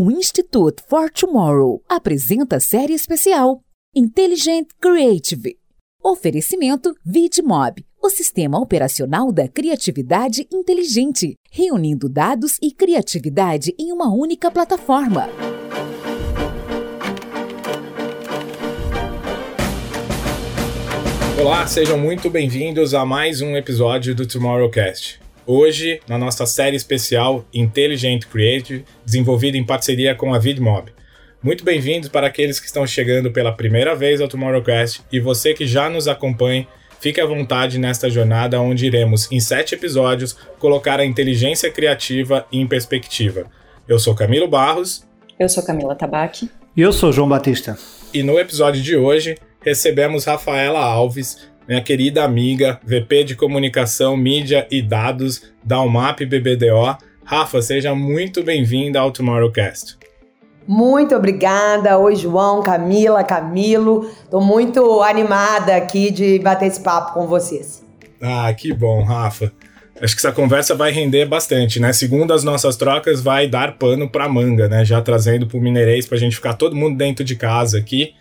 O Institute for Tomorrow apresenta série especial Intelligent Creative. Oferecimento VidMob, o sistema operacional da criatividade inteligente, reunindo dados e criatividade em uma única plataforma. Olá, sejam muito bem-vindos a mais um episódio do Tomorrowcast. Hoje, na nossa série especial Intelligent Creative, desenvolvida em parceria com a VidMob. Muito bem-vindos para aqueles que estão chegando pela primeira vez ao Tomorrowcast e você que já nos acompanha, fique à vontade nesta jornada onde iremos, em sete episódios, colocar a inteligência criativa em perspectiva. Eu sou Camilo Barros. Eu sou Camila Tabaque. E eu sou João Batista. E no episódio de hoje, recebemos Rafaela Alves, minha querida amiga, VP de Comunicação, Mídia e Dados da UMAP BBDO. Rafa, seja muito bem-vinda ao Tomorrowcast. Muito obrigada. Oi, João, Camila, Camilo. Estou muito animada aqui de bater esse papo com vocês. Ah, que bom, Rafa. Acho que essa conversa vai render bastante, né? Segundo as nossas trocas, vai dar pano para manga, né? Já trazendo para o Mineirês para a gente ficar todo mundo dentro de casa aqui.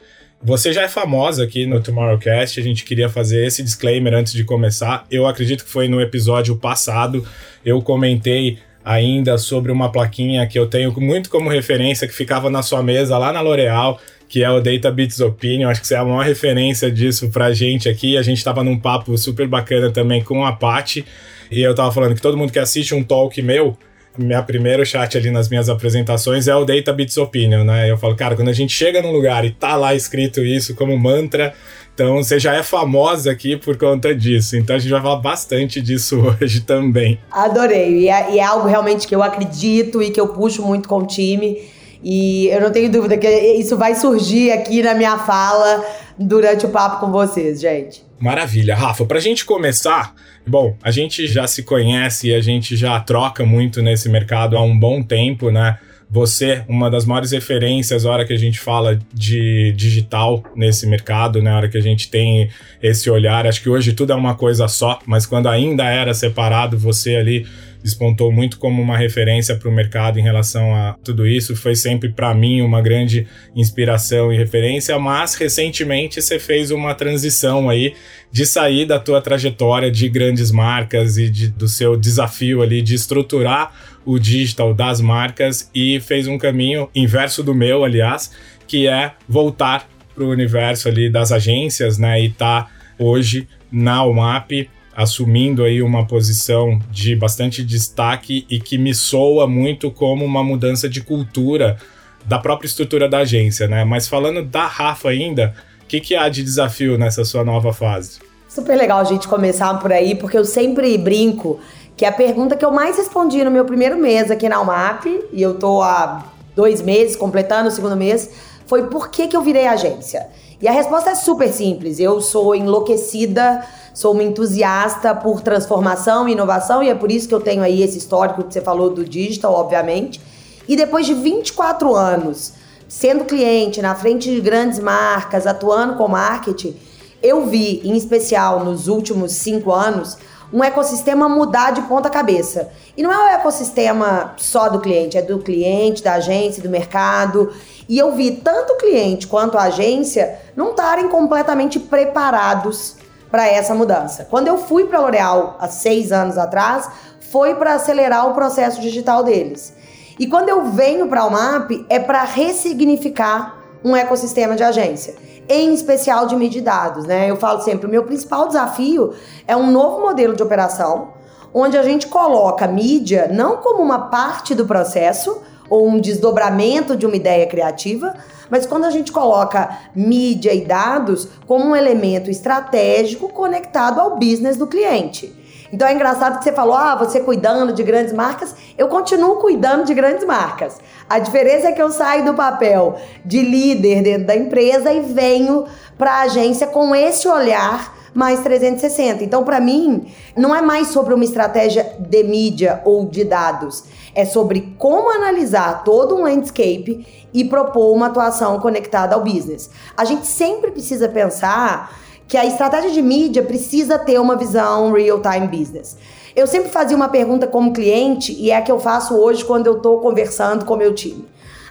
Você já é famosa aqui no Tomorrowcast, a gente queria fazer esse disclaimer antes de começar. Eu acredito que foi no episódio passado, eu comentei ainda sobre uma plaquinha que eu tenho muito como referência, que ficava na sua mesa lá na L'Oréal, que é o Data Bits Opinion. Acho que você é a maior referência disso pra gente aqui. A gente tava num papo super bacana também com a Paty, e eu tava falando que todo mundo que assiste um talk meu minha primeiro chat ali nas minhas apresentações é o Data Bits Opinion, né? Eu falo, cara, quando a gente chega num lugar e tá lá escrito isso como mantra, então você já é famosa aqui por conta disso. Então a gente vai falar bastante disso hoje também. Adorei. E é, e é algo realmente que eu acredito e que eu puxo muito com o time. E eu não tenho dúvida que isso vai surgir aqui na minha fala durante o papo com vocês, gente. Maravilha. Rafa, pra gente começar, bom, a gente já se conhece e a gente já troca muito nesse mercado há um bom tempo, né? Você, uma das maiores referências na hora que a gente fala de digital nesse mercado, na né? hora que a gente tem esse olhar. Acho que hoje tudo é uma coisa só, mas quando ainda era separado, você ali despontou muito como uma referência para o mercado em relação a tudo isso. Foi sempre para mim uma grande inspiração e referência, mas recentemente você fez uma transição aí de sair da tua trajetória de grandes marcas e de, do seu desafio ali de estruturar o digital das marcas e fez um caminho inverso do meu, aliás, que é voltar para o universo ali das agências, né, e tá hoje na UMAP assumindo aí uma posição de bastante destaque e que me soa muito como uma mudança de cultura da própria estrutura da agência, né? Mas falando da Rafa ainda, o que, que há de desafio nessa sua nova fase? Super legal a gente começar por aí, porque eu sempre brinco que a pergunta que eu mais respondi no meu primeiro mês aqui na UMAP, e eu tô há dois meses, completando o segundo mês, foi por que, que eu virei agência? E a resposta é super simples. Eu sou enlouquecida sou uma entusiasta por transformação e inovação e é por isso que eu tenho aí esse histórico que você falou do digital, obviamente. E depois de 24 anos sendo cliente na frente de grandes marcas, atuando com marketing, eu vi, em especial nos últimos cinco anos, um ecossistema mudar de ponta cabeça. E não é um ecossistema só do cliente, é do cliente, da agência, do mercado. E eu vi tanto o cliente quanto a agência não estarem completamente preparados para essa mudança. Quando eu fui para a L'Oréal há seis anos atrás, foi para acelerar o processo digital deles. E quando eu venho para o MAP, é para ressignificar um ecossistema de agência, em especial de mídia e dados. Né? Eu falo sempre, o meu principal desafio é um novo modelo de operação, onde a gente coloca mídia não como uma parte do processo ou um desdobramento de uma ideia criativa, mas quando a gente coloca mídia e dados como um elemento estratégico conectado ao business do cliente. Então é engraçado que você falou, ah, você cuidando de grandes marcas, eu continuo cuidando de grandes marcas. A diferença é que eu saio do papel de líder dentro da empresa e venho para a agência com esse olhar mais 360. Então, para mim, não é mais sobre uma estratégia de mídia ou de dados. É sobre como analisar todo um landscape e propor uma atuação conectada ao business. A gente sempre precisa pensar que a estratégia de mídia precisa ter uma visão real-time business. Eu sempre fazia uma pergunta como cliente e é a que eu faço hoje quando eu estou conversando com meu time.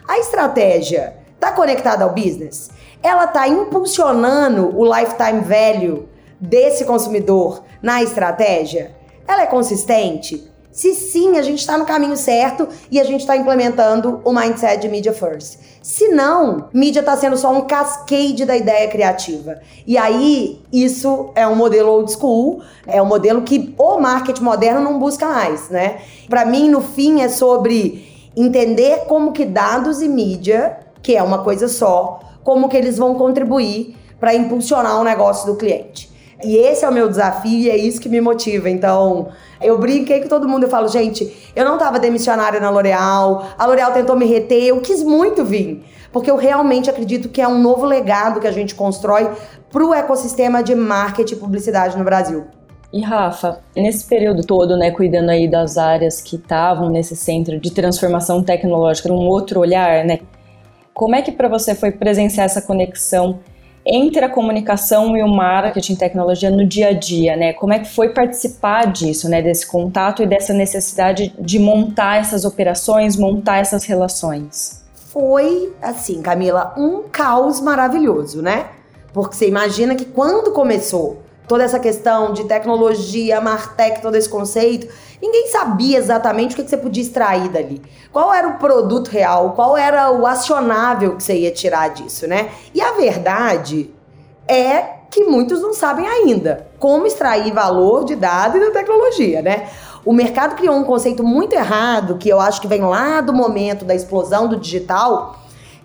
A estratégia está conectada ao business? Ela está impulsionando o lifetime value desse consumidor na estratégia? Ela é consistente? Se sim, a gente está no caminho certo e a gente está implementando o mindset de Media First. Se não, mídia está sendo só um cascade da ideia criativa. E aí, isso é um modelo old school, é um modelo que o marketing moderno não busca mais, né? Para mim, no fim, é sobre entender como que dados e mídia, que é uma coisa só, como que eles vão contribuir para impulsionar o negócio do cliente. E esse é o meu desafio e é isso que me motiva. Então, eu brinquei com todo mundo, eu falo, gente, eu não tava demissionária na L'Oréal, a L'Oréal tentou me reter, eu quis muito vir. Porque eu realmente acredito que é um novo legado que a gente constrói pro ecossistema de marketing e publicidade no Brasil. E Rafa, nesse período todo, né, cuidando aí das áreas que estavam nesse centro de transformação tecnológica, um outro olhar, né? Como é que para você foi presenciar essa conexão entre a comunicação e o marketing tecnologia no dia a dia, né? Como é que foi participar disso, né? Desse contato e dessa necessidade de montar essas operações, montar essas relações? Foi, assim, Camila, um caos maravilhoso, né? Porque você imagina que quando começou toda essa questão de tecnologia, Martech, todo esse conceito, ninguém sabia exatamente o que você podia extrair dali. Qual era o produto real, qual era o acionável que você ia tirar disso, né? E a verdade é que muitos não sabem ainda como extrair valor de dado e da tecnologia, né? O mercado criou um conceito muito errado, que eu acho que vem lá do momento da explosão do digital,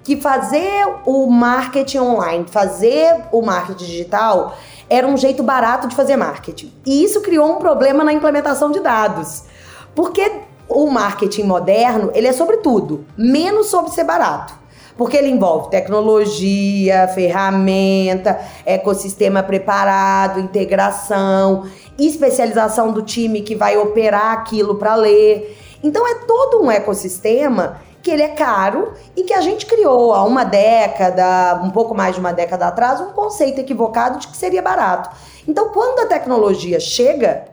que fazer o marketing online, fazer o marketing digital era um jeito barato de fazer marketing. E isso criou um problema na implementação de dados. Porque o marketing moderno, ele é sobre tudo, menos sobre ser barato. Porque ele envolve tecnologia, ferramenta, ecossistema preparado, integração, especialização do time que vai operar aquilo para ler. Então é todo um ecossistema que ele é caro e que a gente criou há uma década, um pouco mais de uma década atrás, um conceito equivocado de que seria barato. Então, quando a tecnologia chega,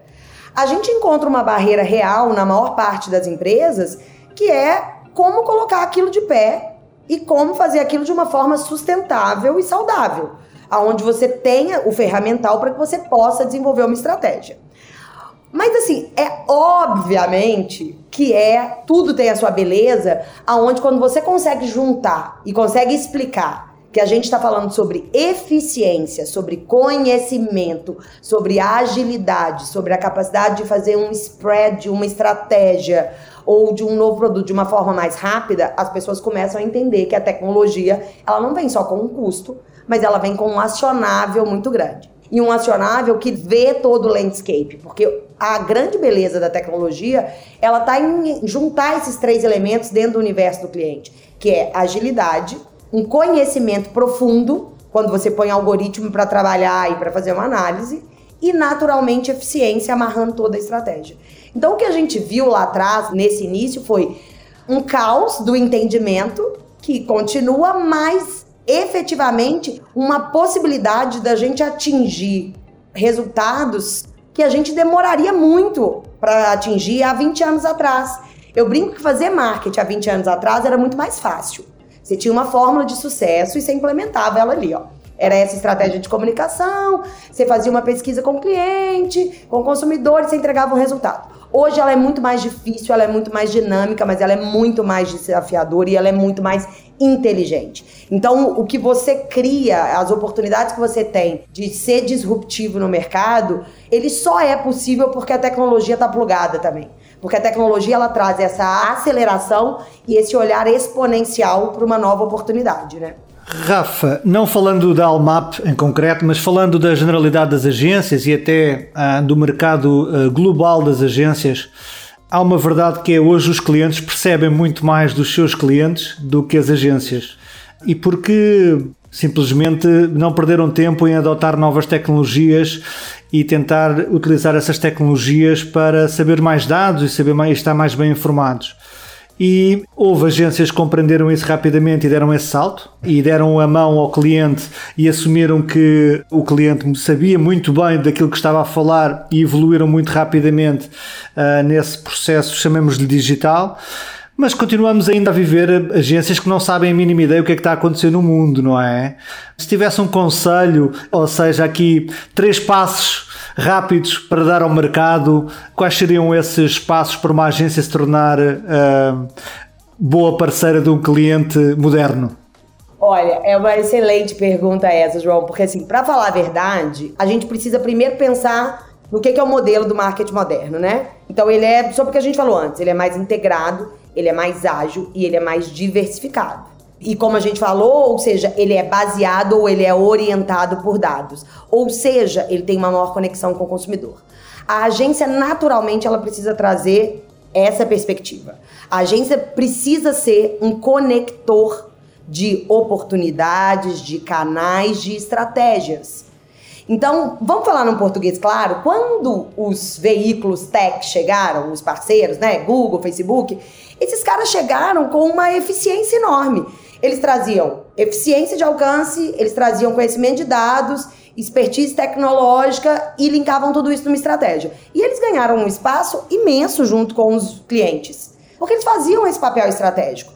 a gente encontra uma barreira real na maior parte das empresas, que é como colocar aquilo de pé e como fazer aquilo de uma forma sustentável e saudável, aonde você tenha o ferramental para que você possa desenvolver uma estratégia. Mas assim, é obviamente que é tudo tem a sua beleza, aonde quando você consegue juntar e consegue explicar que a gente está falando sobre eficiência, sobre conhecimento, sobre agilidade, sobre a capacidade de fazer um spread, uma estratégia ou de um novo produto de uma forma mais rápida, as pessoas começam a entender que a tecnologia ela não vem só com um custo, mas ela vem com um acionável muito grande e um acionável que vê todo o landscape, porque a grande beleza da tecnologia, ela está em juntar esses três elementos dentro do universo do cliente, que é agilidade, um conhecimento profundo, quando você põe algoritmo para trabalhar e para fazer uma análise, e naturalmente eficiência amarrando toda a estratégia. Então o que a gente viu lá atrás, nesse início, foi um caos do entendimento que continua, mas efetivamente uma possibilidade da gente atingir resultados que a gente demoraria muito para atingir há 20 anos atrás. Eu brinco que fazer marketing há 20 anos atrás era muito mais fácil. Você tinha uma fórmula de sucesso e você implementava ela ali, ó. Era essa estratégia de comunicação, você fazia uma pesquisa com o cliente, com o consumidor e você entregava um resultado. Hoje ela é muito mais difícil, ela é muito mais dinâmica, mas ela é muito mais desafiadora e ela é muito mais inteligente. Então, o que você cria, as oportunidades que você tem de ser disruptivo no mercado, ele só é possível porque a tecnologia está plugada também. Porque a tecnologia ela traz essa aceleração e esse olhar exponencial para uma nova oportunidade, né? Rafa, não falando da Almap em concreto, mas falando da generalidade das agências e até ah, do mercado ah, global das agências, há uma verdade que é hoje os clientes percebem muito mais dos seus clientes do que as agências. E porque simplesmente não perderam tempo em adotar novas tecnologias e tentar utilizar essas tecnologias para saber mais dados e saber mais, estar mais bem informados. E houve agências que compreenderam isso rapidamente e deram esse salto e deram a mão ao cliente e assumiram que o cliente sabia muito bem daquilo que estava a falar e evoluíram muito rapidamente uh, nesse processo, chamemos-lhe digital. Mas continuamos ainda a viver agências que não sabem a mínima ideia o que é que está a acontecer no mundo, não é? Se tivesse um conselho, ou seja, aqui três passos rápidos para dar ao mercado, quais seriam esses passos para uma agência se tornar uh, boa parceira de um cliente moderno? Olha, é uma excelente pergunta essa, João, porque assim, para falar a verdade, a gente precisa primeiro pensar no que é o modelo do marketing moderno, né? Então ele é, só porque a gente falou antes, ele é mais integrado, ele é mais ágil e ele é mais diversificado. E como a gente falou, ou seja, ele é baseado ou ele é orientado por dados. Ou seja, ele tem uma maior conexão com o consumidor. A agência, naturalmente, ela precisa trazer essa perspectiva. A agência precisa ser um conector de oportunidades, de canais, de estratégias. Então, vamos falar num português claro? Quando os veículos tech chegaram, os parceiros, né? Google, Facebook, esses caras chegaram com uma eficiência enorme. Eles traziam eficiência de alcance, eles traziam conhecimento de dados, expertise tecnológica e linkavam tudo isso numa estratégia. E eles ganharam um espaço imenso junto com os clientes, porque eles faziam esse papel estratégico.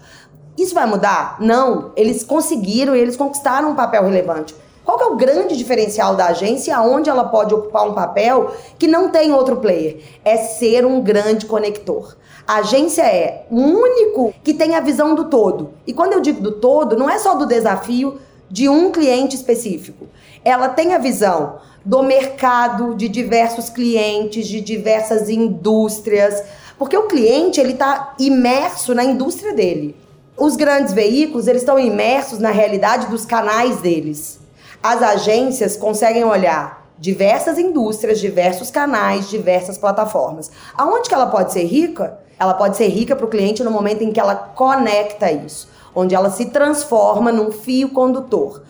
Isso vai mudar? Não. Eles conseguiram e eles conquistaram um papel relevante. Qual é o grande diferencial da agência aonde ela pode ocupar um papel que não tem outro player? É ser um grande conector. A agência é o único que tem a visão do todo. E quando eu digo do todo, não é só do desafio de um cliente específico. Ela tem a visão do mercado, de diversos clientes, de diversas indústrias, porque o cliente ele está imerso na indústria dele. Os grandes veículos eles estão imersos na realidade dos canais deles. As agências conseguem olhar diversas indústrias, diversos canais, diversas plataformas. Aonde que ela pode ser rica? Ela pode ser rica para o cliente no momento em que ela conecta isso, onde ela se transforma num fio condutor.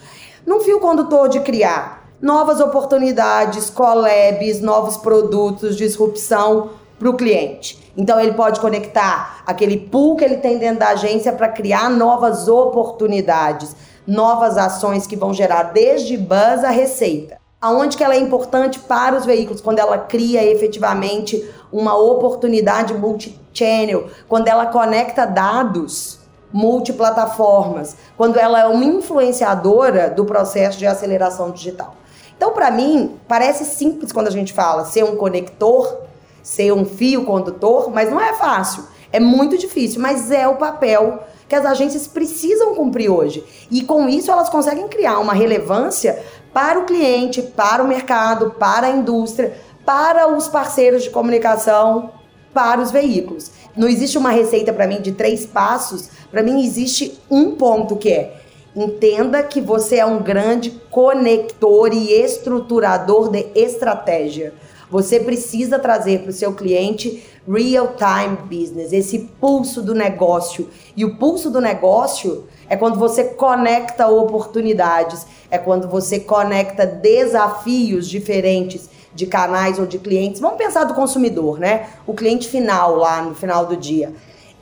Num fio condutor de criar novas oportunidades, collabs, novos produtos, disrupção para o cliente. Então ele pode conectar aquele pool que ele tem dentro da agência para criar novas oportunidades novas ações que vão gerar desde buzz a receita. Aonde que ela é importante para os veículos quando ela cria efetivamente uma oportunidade multi-channel, quando ela conecta dados multiplataformas, quando ela é uma influenciadora do processo de aceleração digital. Então, para mim, parece simples quando a gente fala ser um conector, ser um fio condutor, mas não é fácil. É muito difícil, mas é o papel que as agências precisam cumprir hoje. E com isso elas conseguem criar uma relevância para o cliente, para o mercado, para a indústria, para os parceiros de comunicação, para os veículos. Não existe uma receita para mim de três passos, para mim existe um ponto que é Entenda que você é um grande conector e estruturador de estratégia. Você precisa trazer para o seu cliente real-time business, esse pulso do negócio. E o pulso do negócio é quando você conecta oportunidades, é quando você conecta desafios diferentes de canais ou de clientes. Vamos pensar do consumidor, né? O cliente final lá no final do dia.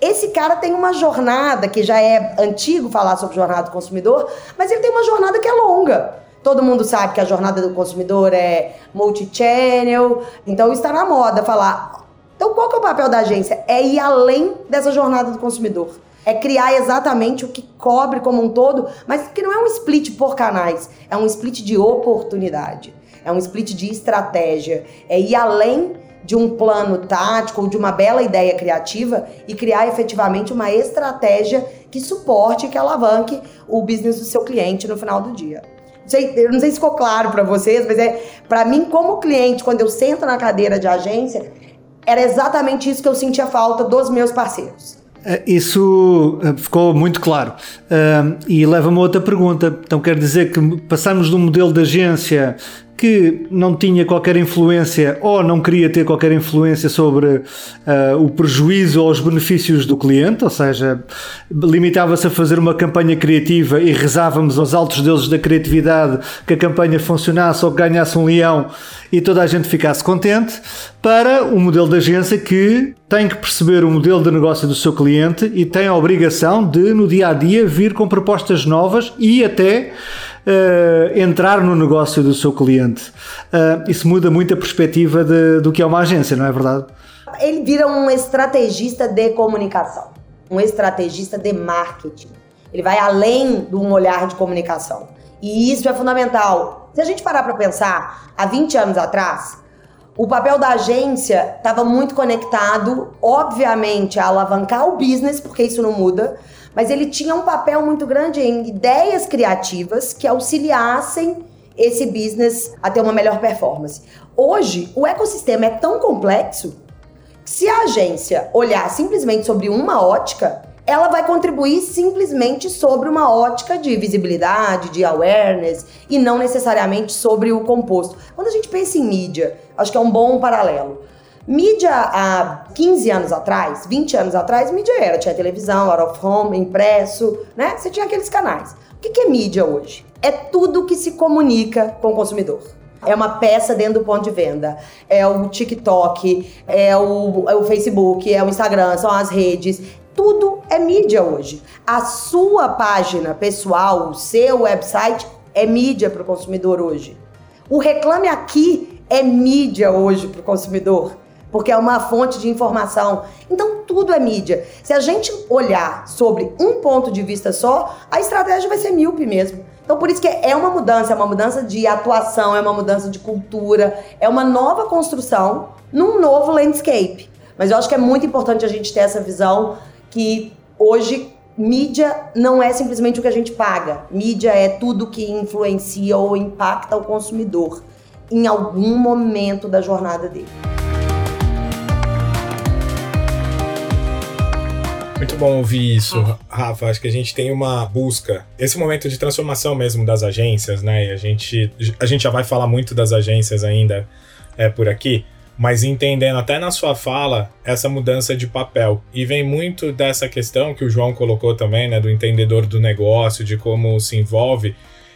Esse cara tem uma jornada que já é antigo falar sobre jornada do consumidor, mas ele tem uma jornada que é longa. Todo mundo sabe que a jornada do consumidor é multi-channel, então está na moda falar. Então, qual que é o papel da agência? É ir além dessa jornada do consumidor. É criar exatamente o que cobre como um todo, mas que não é um split por canais, é um split de oportunidade, é um split de estratégia, é ir além de um plano tático ou de uma bela ideia criativa e criar efetivamente uma estratégia que suporte, que alavanque o business do seu cliente no final do dia sei, eu não sei se ficou claro para vocês, mas é para mim como cliente, quando eu sento na cadeira de agência, era exatamente isso que eu sentia falta dos meus parceiros. É, isso é, ficou muito claro. e leva-me a outra pergunta. Então, quer dizer que passamos de um modelo de agência que não tinha qualquer influência ou não queria ter qualquer influência sobre uh, o prejuízo ou os benefícios do cliente, ou seja, limitava-se a fazer uma campanha criativa e rezávamos aos altos deuses da criatividade que a campanha funcionasse ou que ganhasse um leão e toda a gente ficasse contente, para um modelo de agência que tem que perceber o modelo de negócio do seu cliente e tem a obrigação de, no dia a dia, vir com propostas novas e até uh, entrar no negócio do seu cliente. Uh, isso muda muito a perspectiva de, do que é uma agência, não é verdade? Ele vira um estrategista de comunicação. um estrategista de marketing. Ele vai além de um olhar de comunicação. E isso é fundamental. Se a gente parar para pensar, há 20 anos atrás, o papel da agência estava muito conectado, obviamente, a alavancar o business, porque isso não muda, mas ele tinha um papel muito grande em ideias criativas que auxiliassem esse business a ter uma melhor performance. Hoje, o ecossistema é tão complexo que se a agência olhar simplesmente sobre uma ótica, ela vai contribuir simplesmente sobre uma ótica de visibilidade, de awareness e não necessariamente sobre o composto. Quando a gente pensa em mídia, acho que é um bom paralelo. Mídia há 15 anos atrás, 20 anos atrás, mídia era, tinha televisão, out of home, impresso, né? Você tinha aqueles canais. O que é mídia hoje? É tudo que se comunica com o consumidor. É uma peça dentro do ponto de venda. É o TikTok, é o, é o Facebook, é o Instagram, são as redes. Tudo é mídia hoje. A sua página pessoal, o seu website é mídia para o consumidor hoje. O Reclame Aqui é mídia hoje para o consumidor porque é uma fonte de informação. Então tudo é mídia. Se a gente olhar sobre um ponto de vista só, a estratégia vai ser míope mesmo. Então por isso que é uma mudança, é uma mudança de atuação, é uma mudança de cultura, é uma nova construção num novo landscape. Mas eu acho que é muito importante a gente ter essa visão que hoje mídia não é simplesmente o que a gente paga. Mídia é tudo que influencia ou impacta o consumidor em algum momento da jornada dele. Muito bom ouvir isso, ah. Rafa. Acho que a gente tem uma busca. Esse momento de transformação mesmo das agências, né? E a gente, a gente já vai falar muito das agências ainda é, por aqui, mas entendendo até na sua fala essa mudança de papel. E vem muito dessa questão que o João colocou também, né? Do entendedor do negócio, de como se envolve.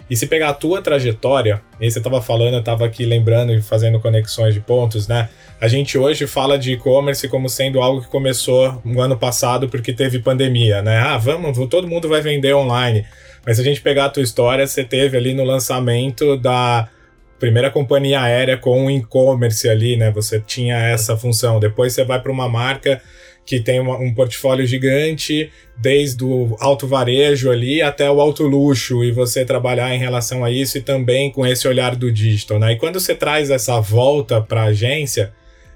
E se pegar a tua trajetória, e você estava falando, eu estava aqui lembrando e fazendo conexões de pontos, né? A gente hoje fala de e-commerce como sendo algo que começou no ano passado porque teve pandemia, né? Ah, vamos, todo mundo vai vender online. Mas se a gente pegar a tua história, você teve ali no lançamento da primeira companhia aérea com e-commerce ali, né? Você tinha essa função. Depois você vai para uma marca que tem uma, um portfólio gigante, desde o alto varejo ali até o alto luxo, e você trabalhar em relação a isso e também com esse olhar do digital, né? E quando você traz essa volta para a agência,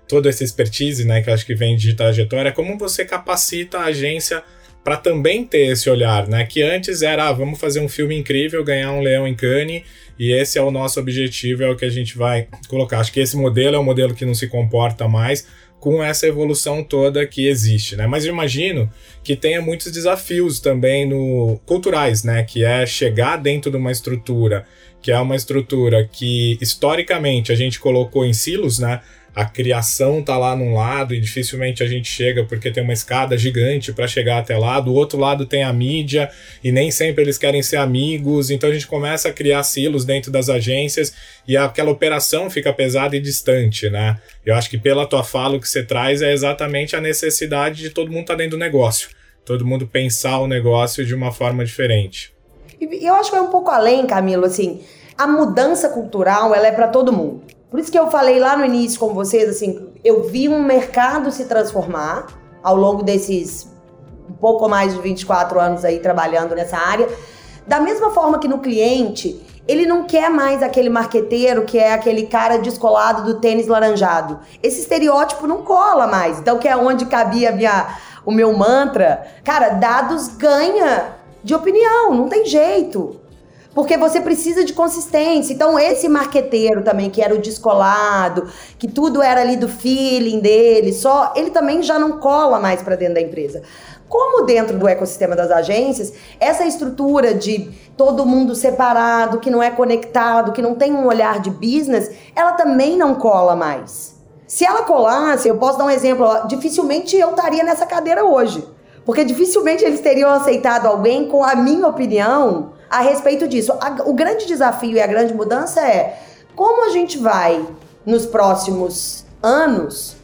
toda essa expertise, né, que acho que vem de trajetória, como você capacita a agência para também ter esse olhar, né? Que antes era, ah, vamos fazer um filme incrível, ganhar um leão em Cannes, e esse é o nosso objetivo, é o que a gente vai colocar. Acho que esse modelo é um modelo que não se comporta mais com essa evolução toda que existe, né? Mas eu imagino que tenha muitos desafios também no culturais, né? Que é chegar dentro de uma estrutura que é uma estrutura que historicamente a gente colocou em silos, né? A criação tá lá num lado e dificilmente a gente chega porque tem uma escada gigante para chegar até lá. Do outro lado tem a mídia e nem sempre eles querem ser amigos. Então a gente começa a criar silos dentro das agências e aquela operação fica pesada e distante, né? Eu acho que pela tua fala o que você traz é exatamente a necessidade de todo mundo estar tá dentro do negócio. Todo mundo pensar o negócio de uma forma diferente. E eu acho que é um pouco além, Camilo, assim, a mudança cultural, ela é para todo mundo. Por isso que eu falei lá no início com vocês, assim, eu vi um mercado se transformar ao longo desses um pouco mais de 24 anos aí trabalhando nessa área. Da mesma forma que no cliente, ele não quer mais aquele marqueteiro que é aquele cara descolado do tênis laranjado. Esse estereótipo não cola mais. Então, que é onde cabia minha, o meu mantra. Cara, dados ganha de opinião, não tem jeito porque você precisa de consistência. Então, esse marqueteiro também, que era o descolado, que tudo era ali do feeling dele, só, ele também já não cola mais para dentro da empresa. Como dentro do ecossistema das agências, essa estrutura de todo mundo separado, que não é conectado, que não tem um olhar de business, ela também não cola mais. Se ela colasse, eu posso dar um exemplo, dificilmente eu estaria nessa cadeira hoje. Porque dificilmente eles teriam aceitado alguém com a minha opinião a respeito disso. O grande desafio e a grande mudança é como a gente vai, nos próximos anos,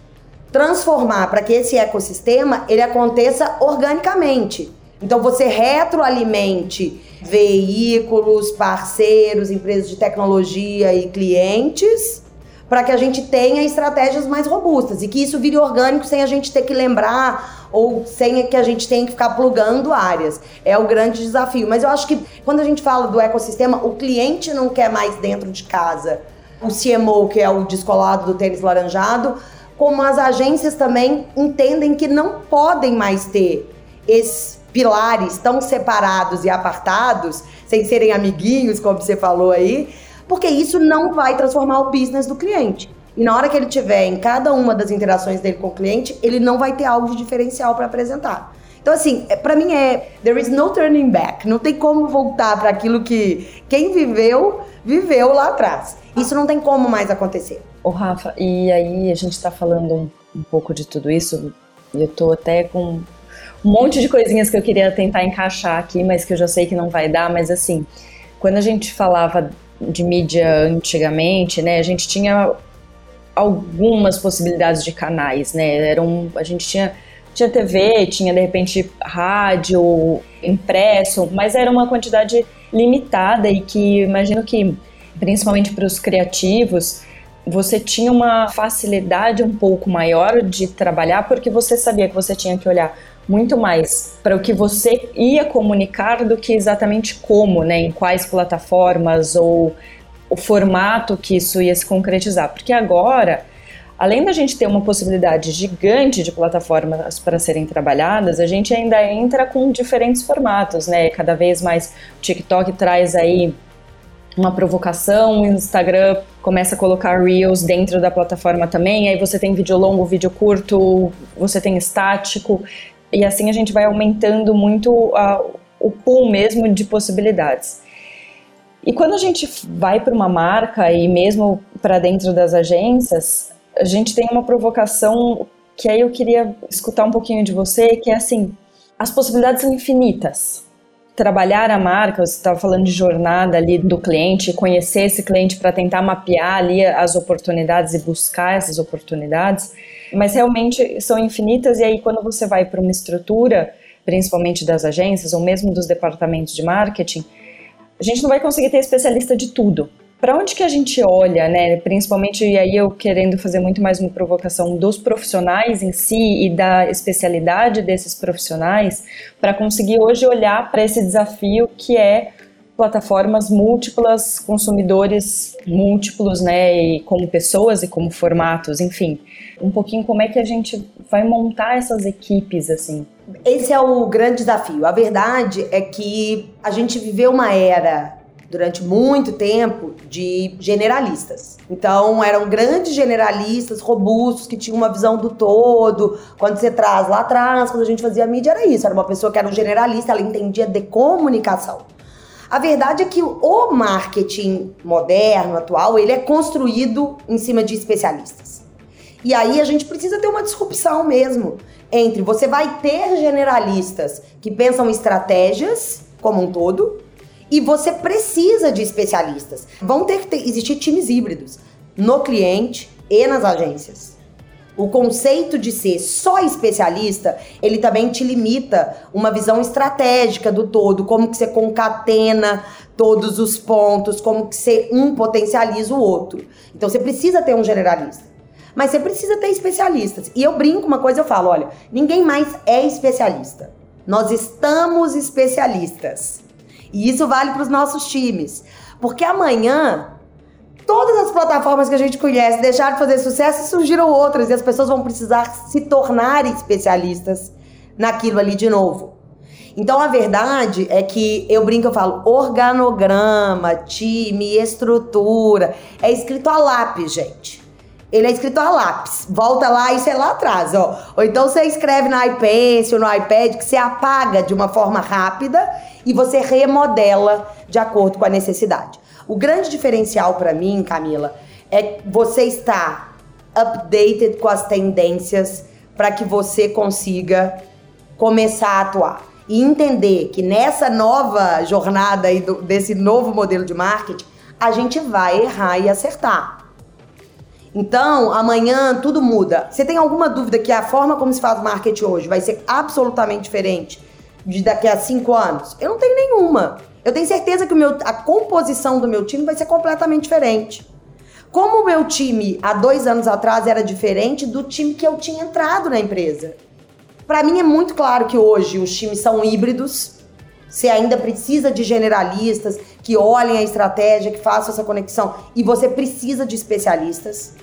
transformar para que esse ecossistema ele aconteça organicamente. Então você retroalimente veículos, parceiros, empresas de tecnologia e clientes para que a gente tenha estratégias mais robustas e que isso vire orgânico sem a gente ter que lembrar ou sem que a gente tenha que ficar plugando áreas. É o grande desafio. Mas eu acho que quando a gente fala do ecossistema, o cliente não quer mais dentro de casa o CMO, que é o descolado do tênis laranjado, como as agências também entendem que não podem mais ter esses pilares tão separados e apartados, sem serem amiguinhos, como você falou aí, porque isso não vai transformar o business do cliente. E na hora que ele tiver em cada uma das interações dele com o cliente, ele não vai ter algo de diferencial para apresentar. Então, assim, é, para mim é there is no turning back. Não tem como voltar para aquilo que quem viveu, viveu lá atrás. Isso não tem como mais acontecer. Ô, Rafa, e aí a gente está falando um, um, pouco de tudo isso, e eu tô até com um monte de coisinhas que eu queria tentar encaixar aqui, mas que eu já sei que não vai dar, mas assim, quando a gente falava de mídia antigamente, né, a gente tinha algumas possibilidades de canais, né? Eram, a gente tinha tinha TV, tinha de repente rádio, impresso, mas era uma quantidade limitada e que imagino que principalmente para os criativos você tinha uma facilidade um pouco maior de trabalhar porque você sabia que você tinha que olhar muito mais para o que você ia comunicar do que exatamente como, né, em quais plataformas ou o formato que isso ia se concretizar. Porque agora, além da gente ter uma possibilidade gigante de plataformas para serem trabalhadas, a gente ainda entra com diferentes formatos, né? Cada vez mais o TikTok traz aí uma provocação, o Instagram começa a colocar Reels dentro da plataforma também, aí você tem vídeo longo, vídeo curto, você tem estático, e assim a gente vai aumentando muito o pool mesmo de possibilidades. E quando a gente vai para uma marca e mesmo para dentro das agências, a gente tem uma provocação que aí eu queria escutar um pouquinho de você, que é assim, as possibilidades são infinitas. Trabalhar a marca, você estava falando de jornada ali do cliente, conhecer esse cliente para tentar mapear ali as oportunidades e buscar essas oportunidades, mas realmente são infinitas e aí quando você vai para uma estrutura, principalmente das agências ou mesmo dos departamentos de marketing, a gente não vai conseguir ter especialista de tudo. Para onde que a gente olha, né? Principalmente, e aí eu querendo fazer muito mais uma provocação dos profissionais em si e da especialidade desses profissionais, para conseguir hoje olhar para esse desafio que é plataformas múltiplas, consumidores múltiplos, né, e como pessoas e como formatos, enfim. Um pouquinho como é que a gente vai montar essas equipes, assim. Esse é o grande desafio. A verdade é que a gente viveu uma era durante muito tempo de generalistas. Então, eram grandes generalistas, robustos, que tinham uma visão do todo. Quando você traz lá atrás, quando a gente fazia mídia, era isso. Era uma pessoa que era um generalista, ela entendia de comunicação. A verdade é que o marketing moderno, atual, ele é construído em cima de especialistas. E aí a gente precisa ter uma disrupção mesmo entre você vai ter generalistas que pensam estratégias como um todo e você precisa de especialistas. Vão ter que ter, existir times híbridos no cliente e nas agências. O conceito de ser só especialista, ele também te limita uma visão estratégica do todo, como que você concatena todos os pontos, como que você um potencializa o outro. Então você precisa ter um generalista. Mas você precisa ter especialistas. E eu brinco uma coisa, eu falo, olha, ninguém mais é especialista. Nós estamos especialistas. E isso vale para os nossos times. Porque amanhã, todas as plataformas que a gente conhece deixaram de fazer sucesso e surgiram outras. E as pessoas vão precisar se tornar especialistas naquilo ali de novo. Então a verdade é que eu brinco, eu falo organograma, time, estrutura. É escrito a lápis, gente ele é escrito a lápis. Volta lá, isso é lá atrás, ó. Ou então você escreve no iPad ou no iPad que você apaga de uma forma rápida e você remodela de acordo com a necessidade. O grande diferencial para mim, Camila, é você estar updated com as tendências para que você consiga começar a atuar e entender que nessa nova jornada aí desse novo modelo de marketing, a gente vai errar e acertar. Então, amanhã tudo muda. Você tem alguma dúvida que a forma como se faz marketing hoje vai ser absolutamente diferente de daqui a cinco anos? Eu não tenho nenhuma. Eu tenho certeza que meu, a composição do meu time vai ser completamente diferente. como o meu time há dois anos atrás era diferente do time que eu tinha entrado na empresa. Para mim é muito claro que hoje os times são híbridos. Você ainda precisa de generalistas que olhem a estratégia, que façam essa conexão. E você precisa de especialistas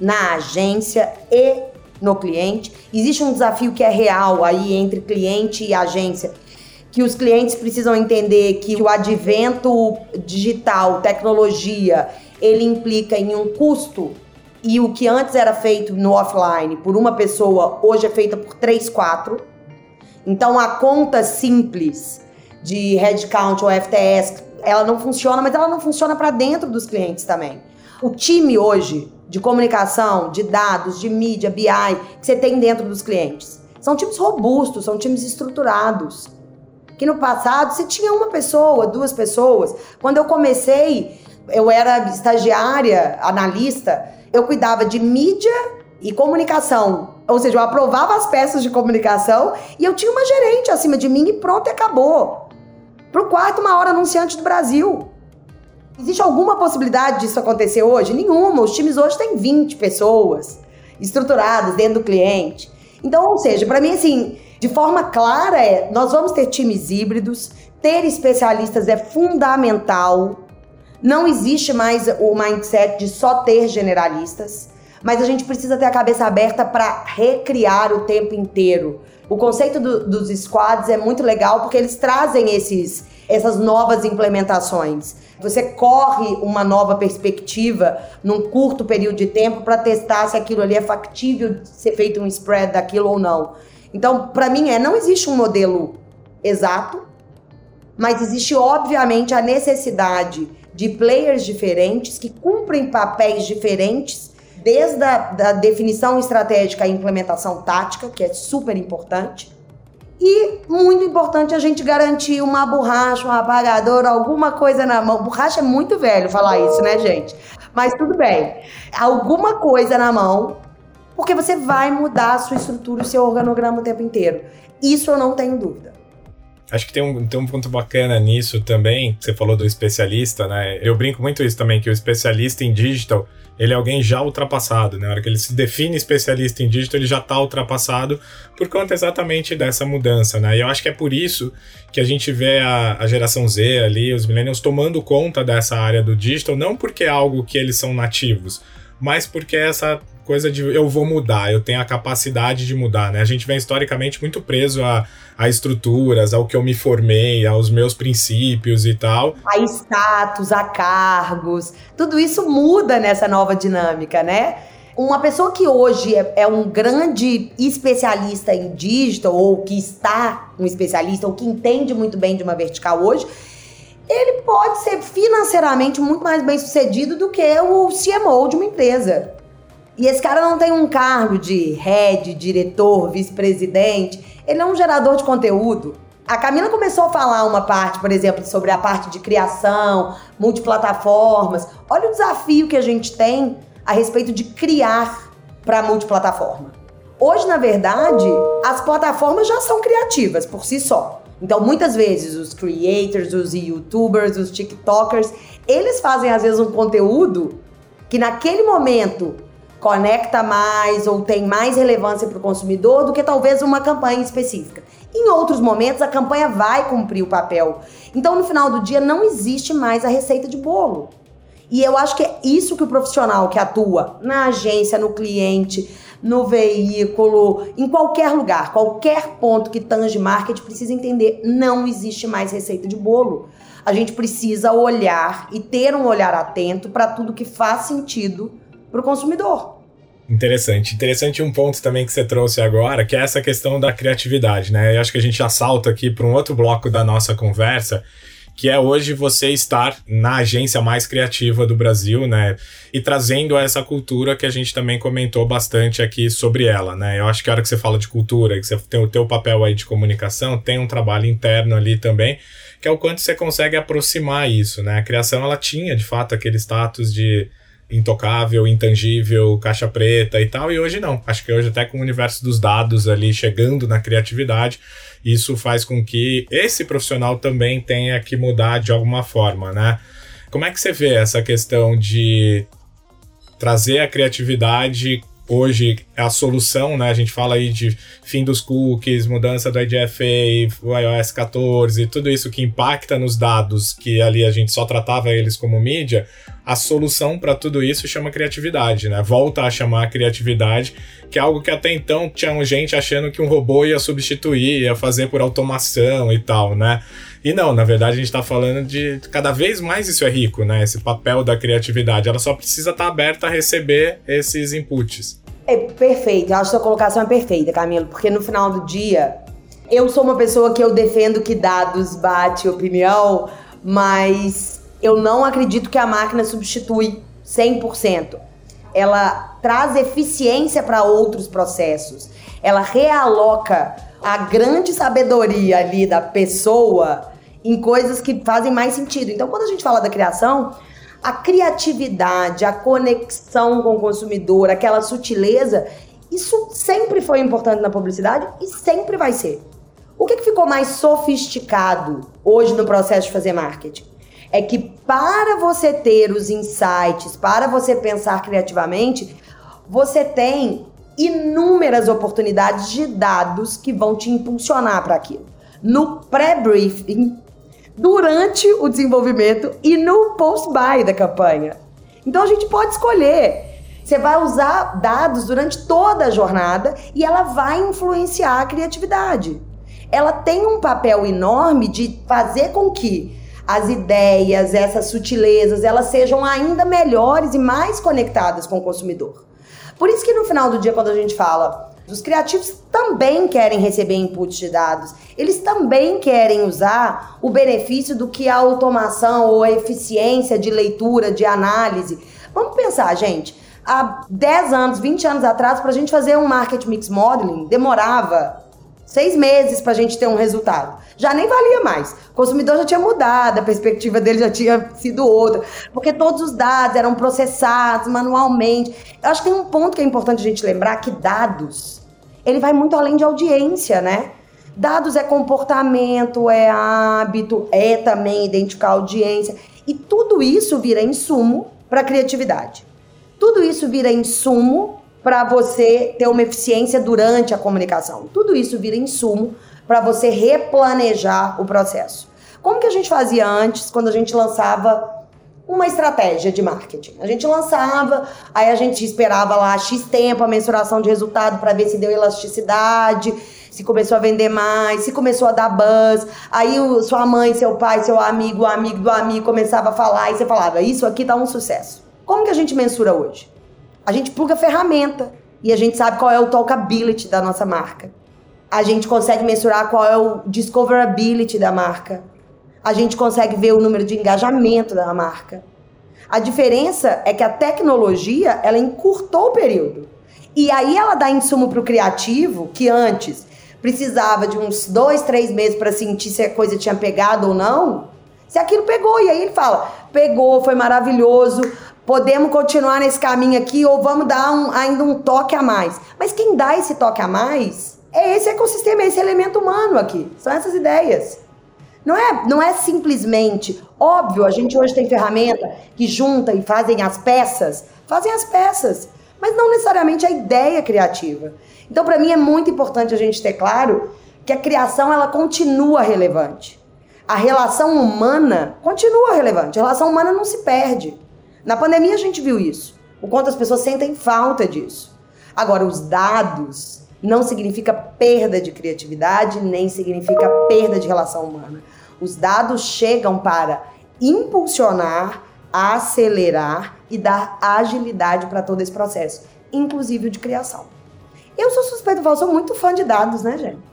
na agência e no cliente. Existe um desafio que é real aí entre cliente e agência, que os clientes precisam entender que o advento digital, tecnologia, ele implica em um custo e o que antes era feito no offline por uma pessoa, hoje é feita por três, quatro. Então a conta simples de headcount ou FTS, ela não funciona, mas ela não funciona para dentro dos clientes também. O time hoje de comunicação, de dados, de mídia, BI, que você tem dentro dos clientes. São times robustos, são times estruturados. Que no passado você tinha uma pessoa, duas pessoas. Quando eu comecei, eu era estagiária, analista, eu cuidava de mídia e comunicação. Ou seja, eu aprovava as peças de comunicação e eu tinha uma gerente acima de mim e pronto, e acabou. Pro quarto maior anunciante do Brasil. Existe alguma possibilidade disso acontecer hoje? Nenhuma. Os times hoje têm 20 pessoas estruturadas dentro do cliente. Então, ou seja, para mim, assim, de forma clara, é, nós vamos ter times híbridos, ter especialistas é fundamental. Não existe mais o mindset de só ter generalistas, mas a gente precisa ter a cabeça aberta para recriar o tempo inteiro. O conceito do, dos squads é muito legal porque eles trazem esses, essas novas implementações. Você corre uma nova perspectiva num curto período de tempo para testar se aquilo ali é factível ser feito um spread daquilo ou não. Então, para mim, é não existe um modelo exato, mas existe obviamente a necessidade de players diferentes que cumprem papéis diferentes, desde a da definição estratégica à implementação tática, que é super importante e muito importante a gente garantir uma borracha, um apagador, alguma coisa na mão. Borracha é muito velho falar isso, né, gente? Mas tudo bem. Alguma coisa na mão, porque você vai mudar a sua estrutura, o seu organograma o tempo inteiro. Isso eu não tenho dúvida. Acho que tem um, tem um ponto bacana nisso também. Você falou do especialista, né? Eu brinco muito isso também, que o especialista em digital ele é alguém já ultrapassado, né? Na hora que ele se define especialista em digital, ele já está ultrapassado por conta exatamente dessa mudança, né? E eu acho que é por isso que a gente vê a, a geração Z ali, os millennials tomando conta dessa área do digital, não porque é algo que eles são nativos, mas porque essa coisa de eu vou mudar, eu tenho a capacidade de mudar, né? A gente vem historicamente muito preso a, a estruturas, ao que eu me formei, aos meus princípios e tal. A status, a cargos, tudo isso muda nessa nova dinâmica, né? Uma pessoa que hoje é, é, um grande especialista em digital, ou que está um especialista, ou que entende muito bem de uma vertical hoje, ele pode ser financeiramente muito mais bem sucedido do que o CMO de uma empresa. E esse cara não tem um cargo de head, diretor, vice-presidente. Ele é um gerador de conteúdo. A Camila começou a falar uma parte, por exemplo, sobre a parte de criação, multiplataformas. Olha o desafio que a gente tem a respeito de criar para multiplataforma. Hoje, na verdade, as plataformas já são criativas por si só. Então, muitas vezes, os creators, os youtubers, os tiktokers, eles fazem às vezes um conteúdo que naquele momento conecta mais ou tem mais relevância para o consumidor do que talvez uma campanha específica. Em outros momentos, a campanha vai cumprir o papel. Então, no final do dia, não existe mais a receita de bolo. E eu acho que é isso que o profissional que atua na agência, no cliente, no veículo, em qualquer lugar, qualquer ponto que tange marketing, precisa entender: não existe mais receita de bolo. A gente precisa olhar e ter um olhar atento para tudo que faz sentido para o consumidor. Interessante. Interessante um ponto também que você trouxe agora, que é essa questão da criatividade, né? Eu acho que a gente já salta aqui para um outro bloco da nossa conversa, que é hoje você estar na agência mais criativa do Brasil, né? E trazendo essa cultura que a gente também comentou bastante aqui sobre ela, né? Eu acho que a hora que você fala de cultura, que você tem o teu papel aí de comunicação, tem um trabalho interno ali também, que é o quanto você consegue aproximar isso, né? A criação, ela tinha, de fato, aquele status de intocável, intangível, caixa preta e tal, e hoje não. Acho que hoje até com o universo dos dados ali chegando na criatividade, isso faz com que esse profissional também tenha que mudar de alguma forma, né? Como é que você vê essa questão de trazer a criatividade hoje a solução, né? A gente fala aí de fim dos cookies, mudança do IDFA, o iOS 14, tudo isso que impacta nos dados, que ali a gente só tratava eles como mídia, a solução para tudo isso chama criatividade, né? Volta a chamar criatividade, que é algo que até então tinha gente achando que um robô ia substituir, ia fazer por automação e tal, né? E não, na verdade a gente está falando de cada vez mais isso é rico, né? Esse papel da criatividade. Ela só precisa estar tá aberta a receber esses inputs. É perfeito, eu acho que a sua colocação é perfeita, Camilo, porque no final do dia, eu sou uma pessoa que eu defendo que dados bate opinião, mas eu não acredito que a máquina substitui 100%. Ela traz eficiência para outros processos. Ela realoca a grande sabedoria ali da pessoa em coisas que fazem mais sentido. Então, quando a gente fala da criação, a criatividade, a conexão com o consumidor, aquela sutileza, isso sempre foi importante na publicidade e sempre vai ser. O que, que ficou mais sofisticado hoje no processo de fazer marketing? É que para você ter os insights, para você pensar criativamente, você tem inúmeras oportunidades de dados que vão te impulsionar para aquilo. No pré-briefing, durante o desenvolvimento e no post-buy da campanha. Então a gente pode escolher. Você vai usar dados durante toda a jornada e ela vai influenciar a criatividade. Ela tem um papel enorme de fazer com que as ideias, essas sutilezas, elas sejam ainda melhores e mais conectadas com o consumidor. Por isso que no final do dia, quando a gente fala os criativos também querem receber inputs de dados. Eles também querem usar o benefício do que a automação ou a eficiência de leitura, de análise. Vamos pensar, gente. Há 10 anos, 20 anos atrás, para a gente fazer um market mix modeling, demorava seis meses para a gente ter um resultado. Já nem valia mais. O consumidor já tinha mudado, a perspectiva dele já tinha sido outra, porque todos os dados eram processados manualmente. Eu acho que tem um ponto que é importante a gente lembrar que dados ele vai muito além de audiência, né? Dados é comportamento, é hábito, é também identificar audiência. E tudo isso vira insumo para criatividade. Tudo isso vira insumo para você ter uma eficiência durante a comunicação. Tudo isso vira insumo para você replanejar o processo. Como que a gente fazia antes, quando a gente lançava uma estratégia de marketing. A gente lançava, aí a gente esperava lá X tempo a mensuração de resultado para ver se deu elasticidade, se começou a vender mais, se começou a dar buzz. Aí o, sua mãe, seu pai, seu amigo, o amigo do amigo começava a falar e você falava: Isso aqui tá um sucesso. Como que a gente mensura hoje? A gente pluga ferramenta e a gente sabe qual é o talkability da nossa marca. A gente consegue mensurar qual é o discoverability da marca a gente consegue ver o número de engajamento da marca. A diferença é que a tecnologia, ela encurtou o período. E aí ela dá insumo para o criativo, que antes precisava de uns dois, três meses para sentir se a coisa tinha pegado ou não. Se aquilo pegou, e aí ele fala: pegou, foi maravilhoso, podemos continuar nesse caminho aqui ou vamos dar um, ainda um toque a mais. Mas quem dá esse toque a mais é esse ecossistema, é esse elemento humano aqui. São essas ideias. Não é, não é simplesmente, óbvio, a gente hoje tem ferramenta que junta e fazem as peças, fazem as peças, mas não necessariamente a ideia criativa. Então, para mim é muito importante a gente ter claro que a criação ela continua relevante. A relação humana continua relevante. A relação humana não se perde. Na pandemia a gente viu isso. O quanto as pessoas sentem falta disso. Agora, os dados não significa perda de criatividade, nem significa perda de relação humana. Os dados chegam para impulsionar, acelerar e dar agilidade para todo esse processo, inclusive o de criação. Eu sou suspeito, eu sou muito fã de dados, né, gente?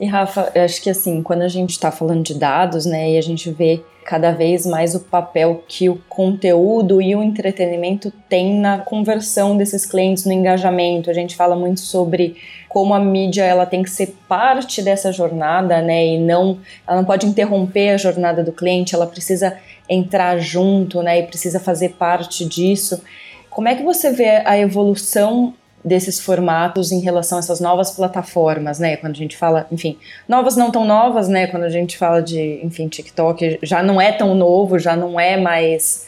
E Rafa, acho que assim, quando a gente está falando de dados, né, e a gente vê cada vez mais o papel que o conteúdo e o entretenimento tem na conversão desses clientes, no engajamento. A gente fala muito sobre como a mídia ela tem que ser parte dessa jornada, né, e não, ela não pode interromper a jornada do cliente, ela precisa entrar junto, né, e precisa fazer parte disso. Como é que você vê a evolução desses formatos em relação a essas novas plataformas, né? Quando a gente fala, enfim, novas não tão novas, né? Quando a gente fala de, enfim, TikTok, já não é tão novo, já não é mais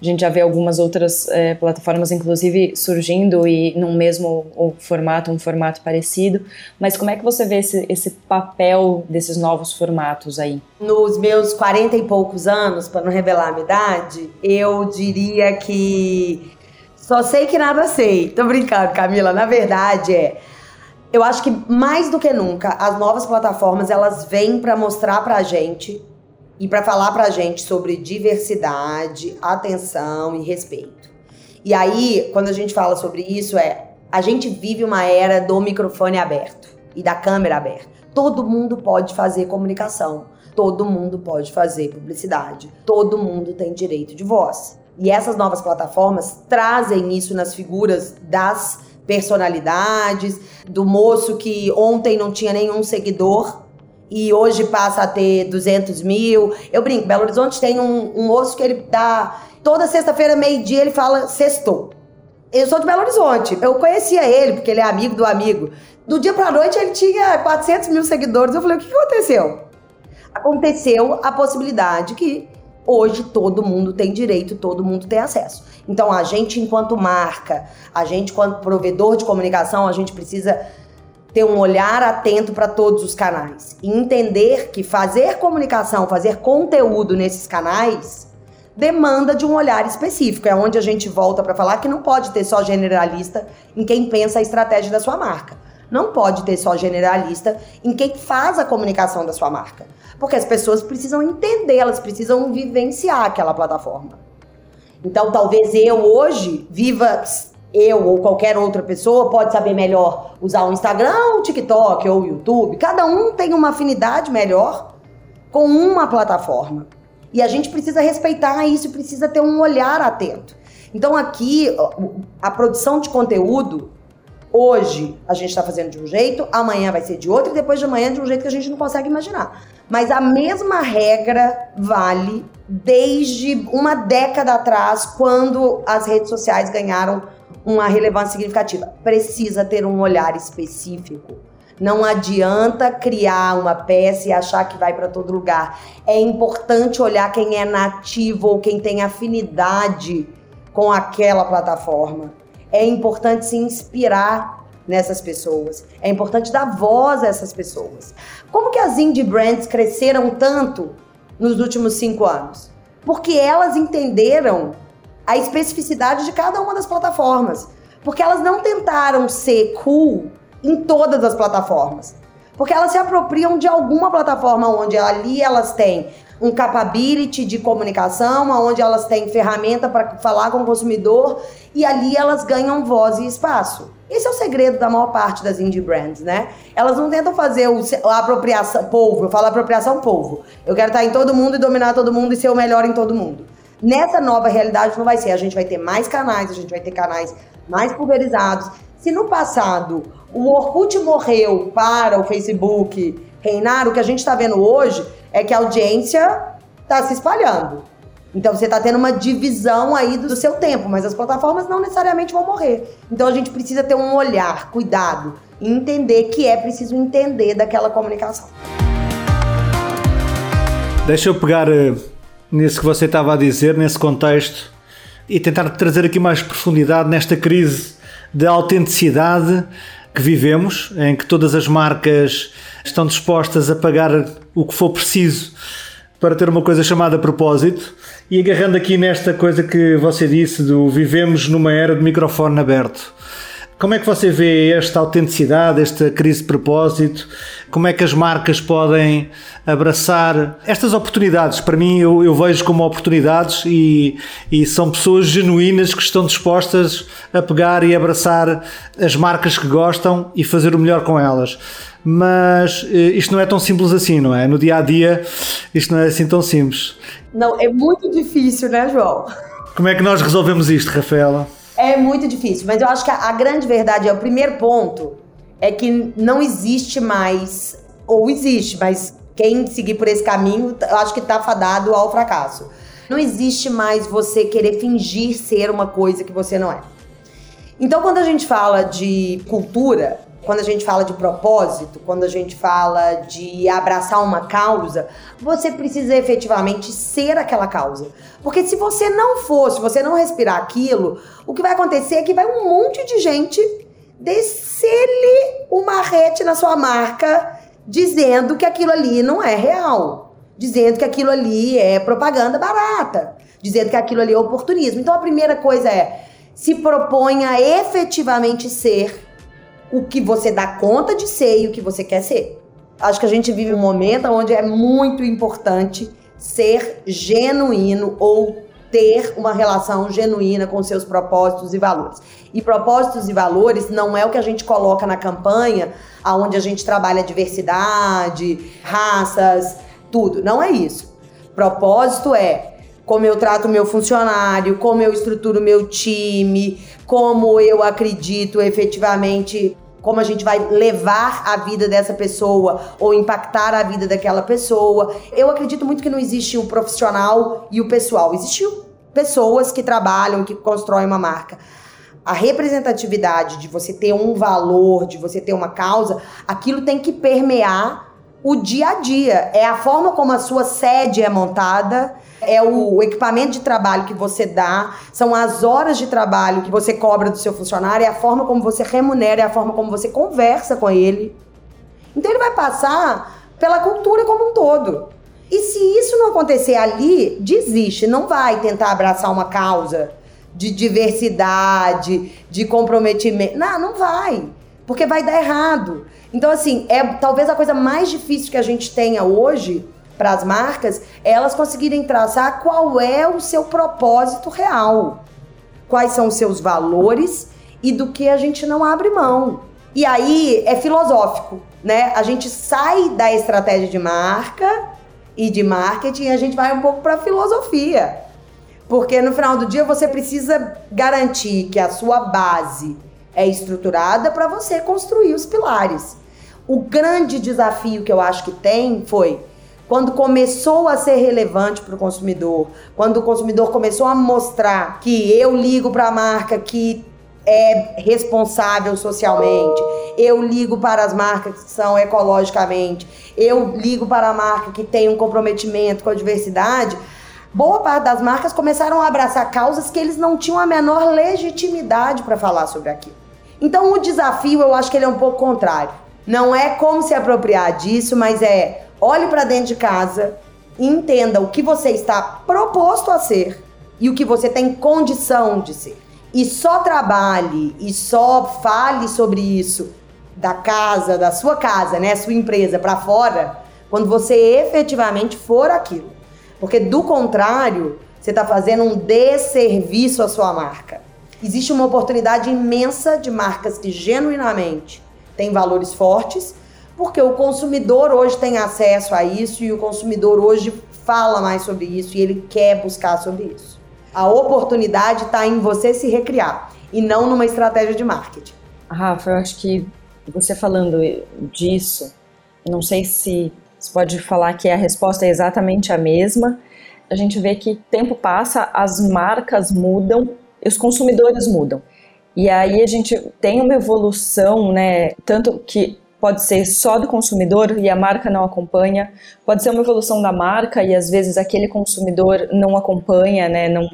A gente já vê algumas outras é, plataformas, inclusive, surgindo e num mesmo formato, um formato parecido. Mas como é que você vê esse, esse papel desses novos formatos aí? Nos meus 40 e poucos anos, para não revelar a minha idade, eu diria que só sei que nada sei. Tô brincando, Camila. Na verdade, é. Eu acho que mais do que nunca, as novas plataformas elas vêm para mostrar pra gente e para falar para a gente sobre diversidade, atenção e respeito. E aí, quando a gente fala sobre isso, é a gente vive uma era do microfone aberto e da câmera aberta. Todo mundo pode fazer comunicação, todo mundo pode fazer publicidade, todo mundo tem direito de voz. E essas novas plataformas trazem isso nas figuras das personalidades, do moço que ontem não tinha nenhum seguidor e hoje passa a ter 200 mil. Eu brinco, Belo Horizonte tem um, um moço que ele dá. Toda sexta-feira, meio-dia, ele fala sextou. Eu sou de Belo Horizonte. Eu conhecia ele, porque ele é amigo do amigo. Do dia pra noite, ele tinha 400 mil seguidores. Eu falei, o que aconteceu? Aconteceu a possibilidade que hoje todo mundo tem direito, todo mundo tem acesso. Então, a gente, enquanto marca, a gente, enquanto provedor de comunicação, a gente precisa ter um olhar atento para todos os canais e entender que fazer comunicação, fazer conteúdo nesses canais demanda de um olhar específico. É onde a gente volta para falar que não pode ter só generalista em quem pensa a estratégia da sua marca. Não pode ter só generalista em quem faz a comunicação da sua marca. Porque as pessoas precisam entender, elas precisam vivenciar aquela plataforma. Então, talvez eu hoje viva eu ou qualquer outra pessoa pode saber melhor usar o Instagram, o TikTok ou o YouTube. Cada um tem uma afinidade melhor com uma plataforma. E a gente precisa respeitar isso, precisa ter um olhar atento. Então aqui a produção de conteúdo hoje a gente está fazendo de um jeito, amanhã vai ser de outro e depois de amanhã de um jeito que a gente não consegue imaginar. Mas a mesma regra vale desde uma década atrás, quando as redes sociais ganharam uma relevância significativa. Precisa ter um olhar específico. Não adianta criar uma peça e achar que vai para todo lugar. É importante olhar quem é nativo ou quem tem afinidade com aquela plataforma. É importante se inspirar nessas pessoas. É importante dar voz a essas pessoas. Como que as indie brands cresceram tanto nos últimos cinco anos? Porque elas entenderam a especificidade de cada uma das plataformas. Porque elas não tentaram ser cool em todas as plataformas. Porque elas se apropriam de alguma plataforma onde ali elas têm um capability de comunicação, onde elas têm ferramenta para falar com o consumidor e ali elas ganham voz e espaço. Esse é o segredo da maior parte das indie brands, né? Elas não tentam fazer o, a apropriação polvo, eu falo apropriação polvo. Eu quero estar em todo mundo e dominar todo mundo e ser o melhor em todo mundo. Nessa nova realidade não vai ser. A gente vai ter mais canais, a gente vai ter canais mais pulverizados. Se no passado o Orkut morreu para o Facebook reinar, o que a gente está vendo hoje é que a audiência está se espalhando. Então você está tendo uma divisão aí do seu tempo, mas as plataformas não necessariamente vão morrer. Então a gente precisa ter um olhar, cuidado, e entender que é preciso entender daquela comunicação. Deixa eu pegar eh, nisso que você estava a dizer, nesse contexto, e tentar trazer aqui mais profundidade nesta crise de autenticidade que vivemos, em que todas as marcas estão dispostas a pagar o que for preciso para ter uma coisa chamada propósito. E agarrando aqui nesta coisa que você disse do vivemos numa era de microfone aberto. Como é que você vê esta autenticidade, esta crise de propósito? Como é que as marcas podem abraçar estas oportunidades? Para mim, eu, eu vejo como oportunidades e, e, são pessoas genuínas que estão dispostas a pegar e abraçar as marcas que gostam e fazer o melhor com elas. Mas eh, isto não é tão simples assim, não é? No dia a dia, isto não é assim tão simples. Não, é muito difícil, né, João? Como é que nós resolvemos isto, Rafaela? É muito difícil, mas eu acho que a, a grande verdade é o primeiro ponto é que não existe mais, ou existe, mas quem seguir por esse caminho, eu acho que tá fadado ao fracasso. Não existe mais você querer fingir ser uma coisa que você não é. Então, quando a gente fala de cultura, quando a gente fala de propósito, quando a gente fala de abraçar uma causa, você precisa efetivamente ser aquela causa. Porque se você não for, se você não respirar aquilo, o que vai acontecer é que vai um monte de gente descer-lhe uma rete na sua marca dizendo que aquilo ali não é real, dizendo que aquilo ali é propaganda barata, dizendo que aquilo ali é oportunismo. Então a primeira coisa é se proponha efetivamente ser o que você dá conta de ser e o que você quer ser. Acho que a gente vive um momento onde é muito importante ser genuíno ou ter uma relação genuína com seus propósitos e valores. E propósitos e valores não é o que a gente coloca na campanha, aonde a gente trabalha diversidade, raças, tudo. Não é isso. Propósito é como eu trato meu funcionário, como eu estruturo meu time, como eu acredito efetivamente como a gente vai levar a vida dessa pessoa ou impactar a vida daquela pessoa. Eu acredito muito que não existe o profissional e o pessoal. Existem pessoas que trabalham, que constroem uma marca. A representatividade de você ter um valor, de você ter uma causa, aquilo tem que permear o dia a dia. É a forma como a sua sede é montada, é o equipamento de trabalho que você dá, são as horas de trabalho que você cobra do seu funcionário, é a forma como você remunera, é a forma como você conversa com ele. Então ele vai passar pela cultura como um todo. E se isso não acontecer ali, desiste, não vai tentar abraçar uma causa de diversidade, de comprometimento. Não, não vai, porque vai dar errado. Então, assim, é talvez a coisa mais difícil que a gente tenha hoje para as marcas elas conseguirem traçar qual é o seu propósito real, quais são os seus valores e do que a gente não abre mão. E aí é filosófico, né? A gente sai da estratégia de marca e de marketing e a gente vai um pouco para filosofia. Porque no final do dia você precisa garantir que a sua base é estruturada para você construir os pilares. O grande desafio que eu acho que tem foi quando começou a ser relevante para o consumidor, quando o consumidor começou a mostrar que eu ligo para a marca que é responsável socialmente, eu ligo para as marcas que são ecologicamente, eu ligo para a marca que tem um comprometimento com a diversidade. Boa parte das marcas começaram a abraçar causas que eles não tinham a menor legitimidade para falar sobre aquilo. Então o desafio, eu acho que ele é um pouco contrário. Não é como se apropriar disso, mas é olhe para dentro de casa, entenda o que você está proposto a ser e o que você tem condição de ser. E só trabalhe e só fale sobre isso da casa, da sua casa, né, sua empresa para fora, quando você efetivamente for aquilo. Porque do contrário, você está fazendo um desserviço à sua marca. Existe uma oportunidade imensa de marcas que genuinamente têm valores fortes, porque o consumidor hoje tem acesso a isso e o consumidor hoje fala mais sobre isso e ele quer buscar sobre isso. A oportunidade está em você se recriar e não numa estratégia de marketing. Rafa, eu acho que você falando disso, não sei se você pode falar que a resposta é exatamente a mesma. A gente vê que tempo passa, as marcas mudam os consumidores mudam. E aí a gente tem uma evolução, né? Tanto que pode ser só do consumidor e a marca não acompanha, pode ser uma evolução da marca e às vezes aquele consumidor não acompanha, né? Não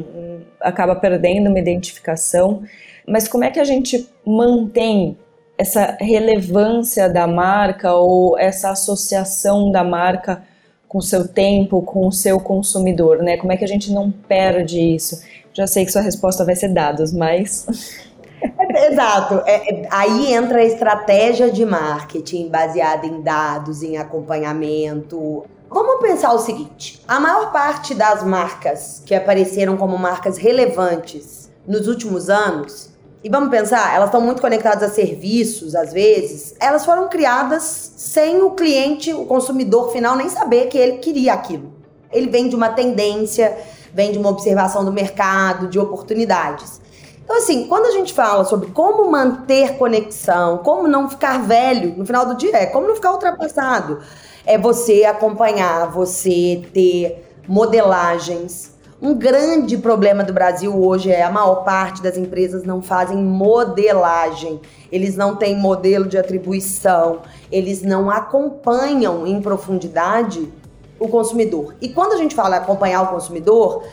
acaba perdendo uma identificação. Mas como é que a gente mantém essa relevância da marca ou essa associação da marca com o seu tempo, com o seu consumidor, né? Como é que a gente não perde isso? Já sei que sua resposta vai ser dados, mas. Exato. É, é, aí entra a estratégia de marketing baseada em dados, em acompanhamento. Vamos pensar o seguinte: a maior parte das marcas que apareceram como marcas relevantes nos últimos anos e vamos pensar, elas estão muito conectadas a serviços, às vezes. Elas foram criadas sem o cliente, o consumidor final, nem saber que ele queria aquilo. Ele vem de uma tendência, vem de uma observação do mercado, de oportunidades. Então, assim, quando a gente fala sobre como manter conexão, como não ficar velho no final do dia, é como não ficar ultrapassado. É você acompanhar, você ter modelagens Um grande problema do Brasil hoje é a maior parte das empresas não fazem modelagem. Eles não têm modelo de atribuição, eles não acompanham em profundidade o consumidor. E quando a gente fala acompanhar o consumidor,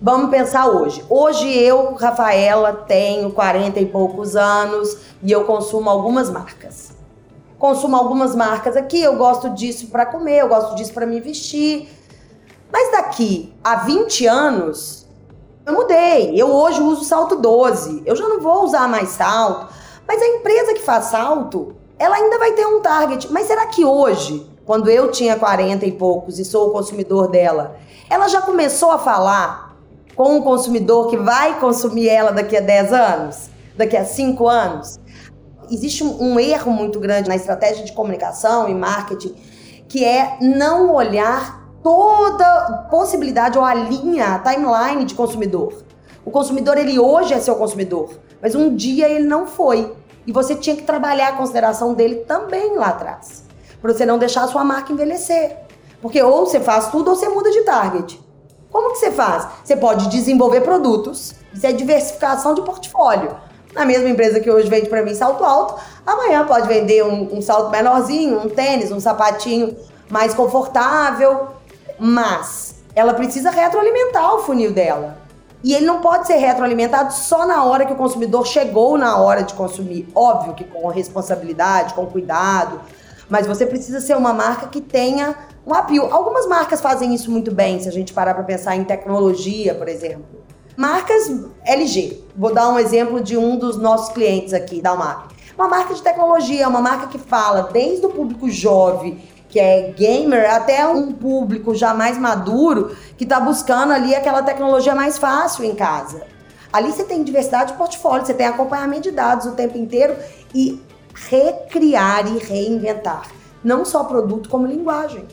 vamos pensar hoje. Hoje eu, Rafaela, tenho 40 e poucos anos e eu consumo algumas marcas. Consumo algumas marcas aqui, eu gosto disso para comer, eu gosto disso para me vestir mas daqui a 20 anos, eu mudei. Eu hoje uso salto 12. Eu já não vou usar mais salto. Mas a empresa que faz salto, ela ainda vai ter um target. Mas será que hoje, quando eu tinha 40 e poucos e sou o consumidor dela, ela já começou a falar com um consumidor que vai consumir ela daqui a 10 anos? Daqui a 5 anos? Existe um, erro muito grande na estratégia de comunicação e marketing, que é não olhar toda possibilidade ou a linha, a timeline de consumidor. O consumidor, ele hoje é seu consumidor, mas um dia ele não foi. E você tinha que trabalhar a consideração dele também lá atrás. Para você não deixar a sua marca envelhecer. Porque ou você faz tudo ou você muda de target. Como que você faz? Você pode desenvolver produtos, isso é diversificação de portfólio. Na mesma empresa que hoje vende para mim salto alto, amanhã pode vender um, um salto menorzinho, um tênis, um sapatinho mais confortável, mas ela precisa retroalimentar o funil dela. E ele não pode ser retroalimentado só na hora que o consumidor chegou na hora de consumir. Óbvio que com responsabilidade, com cuidado, mas você precisa ser uma marca que tenha um apio. Algumas marcas fazem isso muito bem, se a gente parar para pensar em tecnologia, por exemplo. Marcas LG. Vou dar um exemplo de um dos nossos clientes aqui da UMAP. Uma marca de tecnologia, uma marca que fala desde o público jovem que é gamer, até um público já mais maduro que está buscando ali aquela tecnologia mais fácil em casa. Ali você tem diversidade de portfólio, você tem acompanhamento de dados o tempo inteiro e recriar e reinventar. Não só produto, como linguagem.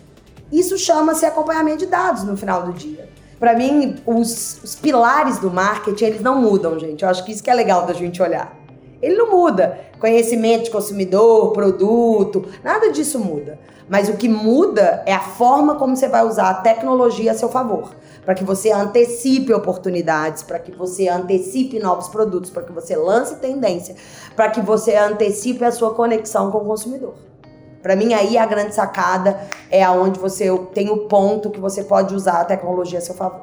Isso chama-se acompanhamento de dados no final do dia. Para mim, os, os pilares do marketing, eles não mudam, gente. Eu acho que isso que é legal da gente olhar. Ele não muda. Conhecimento de consumidor, produto, nada disso muda. Mas o que muda é a forma como você vai usar a tecnologia a seu favor. Para que você antecipe oportunidades, para que você antecipe novos produtos, para que você lance tendência, para que você antecipe a sua conexão com o consumidor. Para mim, aí a grande sacada é aonde você tem o ponto que você pode usar a tecnologia a seu favor.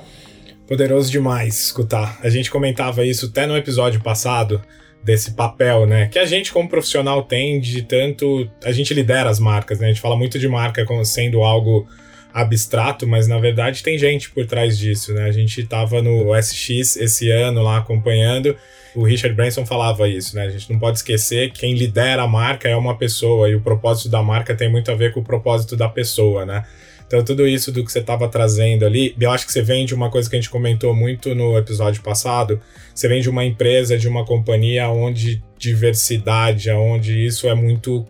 Poderoso demais escutar. A gente comentava isso até no episódio passado desse papel, né? Que a gente, como profissional, tem de tanto. A gente lidera as marcas, né? A gente fala muito de marca como sendo algo abstrato, mas na verdade tem gente por trás disso, né? A gente tava no SX esse ano lá acompanhando. O Richard Branson falava isso, né? A gente não pode esquecer que quem lidera a marca é uma pessoa e o propósito da marca tem muito a ver com o propósito da pessoa, né? Então, tudo isso do que você estava trazendo ali, eu acho que você vem de uma coisa que a gente comentou muito no episódio passado. Você vem de uma empresa, de uma companhia onde diversidade, onde isso é muito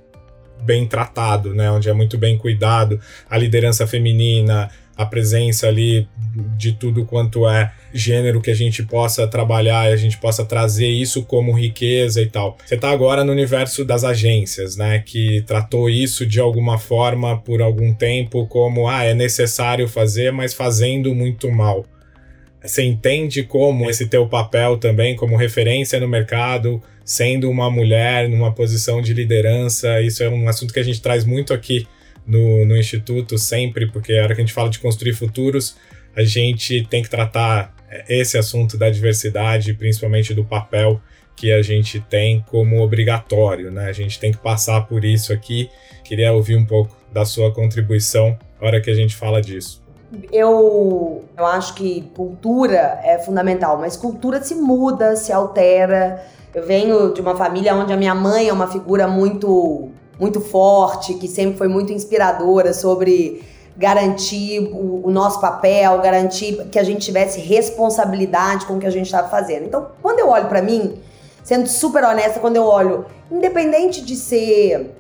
bem tratado, né? Onde é muito bem cuidado, a liderança feminina, a presença ali de tudo quanto é gênero que a gente possa trabalhar e a gente possa trazer isso como riqueza e tal. Você está agora no universo das agências, né, que tratou isso de alguma forma por algum tempo como ah, é necessário fazer, mas fazendo muito mal. Você entende como esse teu papel também como referência no mercado, sendo uma mulher numa posição de liderança, isso é um assunto que a gente traz muito aqui no, no Instituto sempre, porque a hora que a gente fala de construir futuros, a gente tem que tratar esse assunto da diversidade, principalmente do papel que a gente tem como obrigatório, né? A gente tem que passar por isso aqui. Queria ouvir um pouco da sua contribuição na hora que a gente fala disso. Eu, eu acho que cultura é fundamental, mas cultura se muda, se altera. Eu venho de uma família onde a minha mãe é uma figura muito, muito forte, que sempre foi muito inspiradora sobre garantir o, o, nosso papel, garantir que a gente tivesse responsabilidade com o que a gente estava fazendo. Então, quando eu olho para mim, sendo super honesta, quando eu olho, independente de ser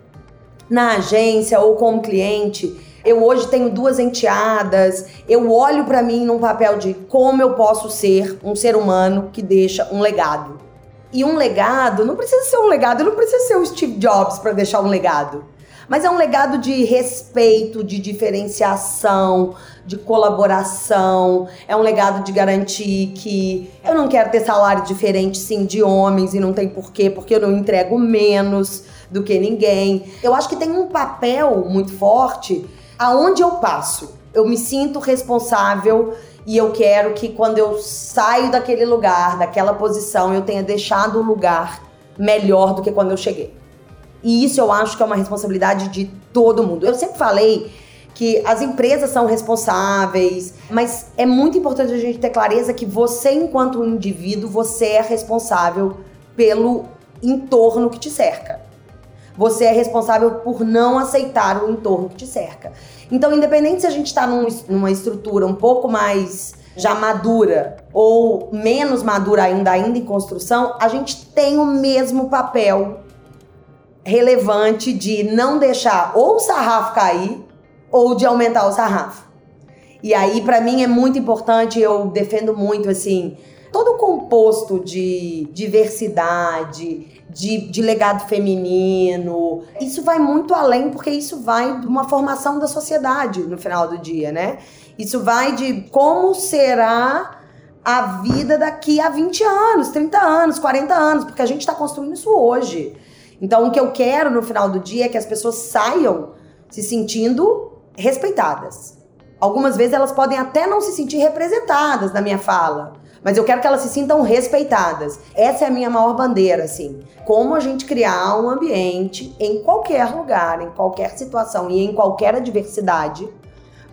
na agência ou como cliente, eu hoje tenho duas enteadas, eu olho para mim num papel de como eu posso ser um ser humano que deixa um legado. E um legado não precisa ser um legado, não precisa ser o Steve Jobs para deixar um legado. Mas é um legado de respeito, de diferenciação, de colaboração. É um legado de garantir que eu não quero ter salário diferente, sim, de homens e não tem porquê, porque eu não entrego menos do que ninguém. Eu acho que tem um papel muito forte aonde eu passo. Eu me sinto responsável e eu quero que quando eu saio daquele lugar, daquela posição, eu tenha deixado o lugar melhor do que quando eu cheguei. E isso eu acho que é uma responsabilidade de todo mundo. Eu sempre falei que as empresas são responsáveis, mas é muito importante a gente ter clareza que você, enquanto um indivíduo, você é responsável pelo entorno que te cerca. Você é responsável por não aceitar o entorno que te cerca. Então, independente se a gente está num, numa estrutura um pouco mais já madura ou menos madura ainda, ainda em construção, a gente tem o mesmo papel relevante de não deixar ou o sarrafo cair ou de aumentar o sarrafo. E aí, para mim, é muito importante, eu defendo muito, assim, todo o composto de diversidade, de, de, legado feminino. Isso vai muito além, porque isso vai de uma formação da sociedade no final do dia, né? Isso vai de como será a vida daqui a 20 anos, 30 anos, 40 anos, porque a gente está construindo isso hoje. Então, o que eu quero no final do dia é que as pessoas saiam se sentindo respeitadas. Algumas vezes elas podem até não se sentir representadas na minha fala, mas eu quero que elas se sintam respeitadas. Essa é a minha maior bandeira, assim. Como a gente criar um ambiente em qualquer lugar, em qualquer situação e em qualquer adversidade.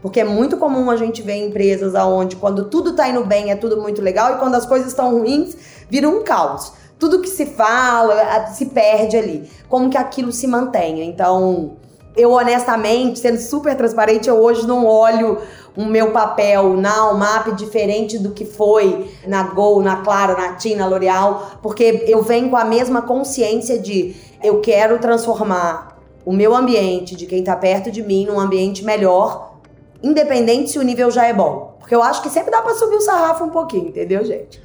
Porque é muito comum a gente ver empresas aonde quando tudo tá indo bem é tudo muito legal e quando as coisas estão ruins vira um caos tudo que se fala se perde ali. Como que aquilo se mantenha? Então, eu honestamente, sendo super transparente, eu hoje não olho o meu papel na Almap diferente do que foi na Gol, na Claro, na TIM, na L'Oréal, porque eu venho com a mesma consciência de eu quero transformar o meu ambiente, de quem está perto de mim, num ambiente melhor, independente se o nível já é bom. Porque eu acho que sempre dá para subir o sarrafo um pouquinho, entendeu, gente?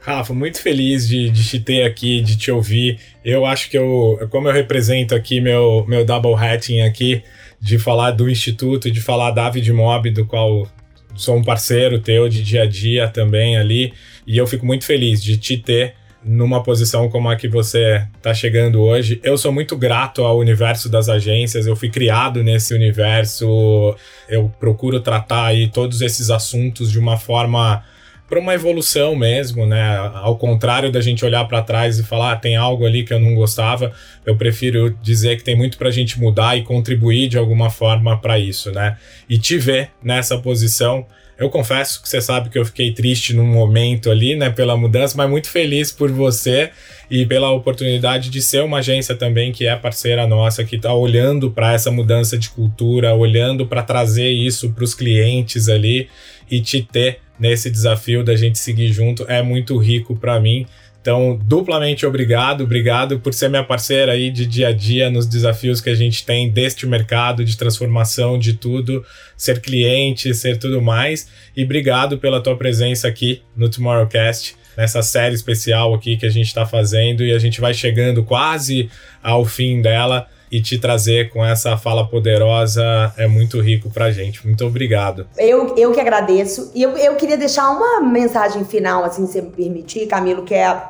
Rafa, muito feliz de, de te ter aqui, de te ouvir. Eu acho que eu, como eu represento aqui meu, meu double hatting aqui, de falar do Instituto, de falar da Mob, do qual sou um parceiro teu de dia a dia também ali, e eu fico muito feliz de te ter numa posição como a que você está chegando hoje. Eu sou muito grato ao universo das agências, eu fui criado nesse universo, eu procuro tratar aí todos esses assuntos de uma forma para uma evolução mesmo, né? Ao contrário da gente olhar para trás e falar, ah, tem algo ali que eu não gostava, eu prefiro dizer que tem muito para a gente mudar e contribuir de alguma forma para isso, né? E te ver nessa posição. Eu confesso que você sabe que eu fiquei triste num momento ali, né, pela mudança, mas muito feliz por você e pela oportunidade de ser uma agência também que é parceira nossa, que está olhando para essa mudança de cultura, olhando para trazer isso para os clientes ali e te ter nesse desafio da gente seguir junto é muito rico para mim. Então, duplamente obrigado, obrigado por ser minha parceira aí de dia a dia nos desafios que a gente tem deste mercado de transformação de tudo, ser cliente, ser tudo mais. E obrigado pela tua presença aqui no Tomorrowcast, nessa série especial aqui que a gente está fazendo e a gente vai chegando quase ao fim dela e te trazer com essa fala poderosa é muito rico pra gente. Muito obrigado. Eu, eu que agradeço. E eu, eu queria deixar uma mensagem final, assim, se me permitir, Camilo, que é.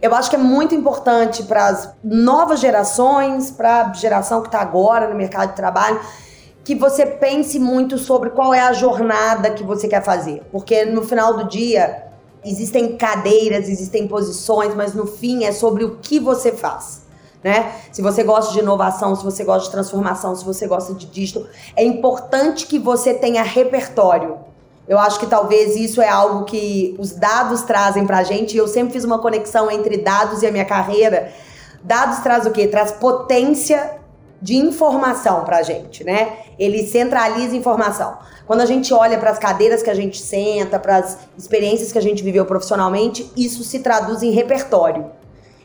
Eu acho que é muito importante para as novas gerações, para a geração que está agora no mercado de trabalho, que você pense muito sobre qual é a jornada que você quer fazer. Porque no final do dia, existem cadeiras, existem posições, mas no fim é sobre o que você faz né? Se você gosta de inovação, se você gosta de transformação, se você gosta de digital, é importante que você tenha repertório. Eu acho que talvez isso é algo que os dados trazem pra gente. Eu sempre fiz uma conexão entre dados e a minha carreira. Dados traz o quê? Traz potência de informação pra gente, né? Ele centraliza informação. Quando a gente olha para as cadeiras que a gente senta, para as experiências que a gente viveu profissionalmente, isso se traduz em repertório.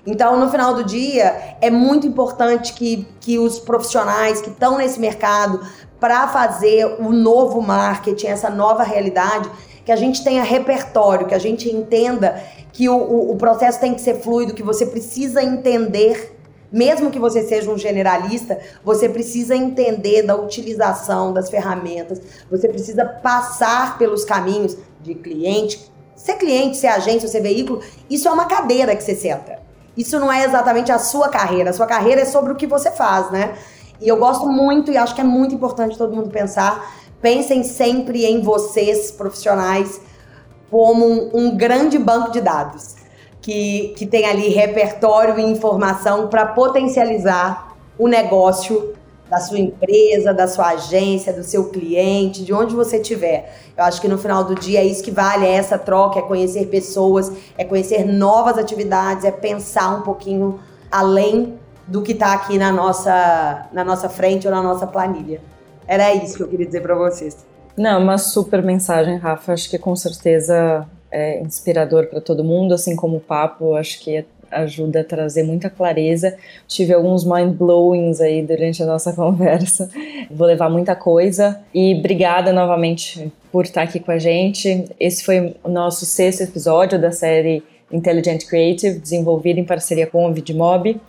Então, no final do dia, é muito importante que, que os profissionais que estão nesse mercado para fazer o novo marketing, essa nova realidade, que a gente tenha repertório, que a gente entenda que o, o, o processo tem que ser fluido, que você precisa entender mesmo que você seja um generalista, você precisa entender da utilização das ferramentas, você precisa passar pelos caminhos de cliente, ser cliente, ser agência, ser veículo, isso é uma cadeira que você senta. Isso não é exatamente a sua carreira, a sua carreira é sobre o que você faz, né? E eu gosto muito e acho que é muito importante todo mundo pensar, pensem sempre em vocês, profissionais, como um, um grande banco de dados que, que tem ali repertório e informação para potencializar o negócio da sua empresa, da sua agência, do seu cliente, de onde você estiver. Eu acho que no final do dia é isso que vale, é essa troca, é conhecer pessoas, é conhecer novas atividades, é pensar um pouquinho além do que está aqui na nossa, na nossa frente ou na nossa planilha. Era isso que eu queria dizer para vocês. Não, uma super mensagem, Rafa. Acho que com certeza é inspirador para todo mundo, assim como o papo, acho que ajuda a trazer muita clareza. Tive alguns mind blowings aí durante a nossa conversa. Vou levar muita coisa e obrigada novamente por estar aqui com a gente. Esse foi o nosso sexto episódio da série Intelligent Creative, desenvolvida em parceria com o Vidmob.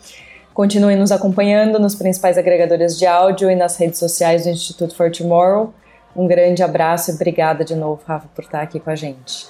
Continuem nos acompanhando nos principais agregadores de áudio e nas redes sociais do Instituto for Tomorrow. Um grande abraço e obrigada de novo, Rafa, por estar aqui com a gente.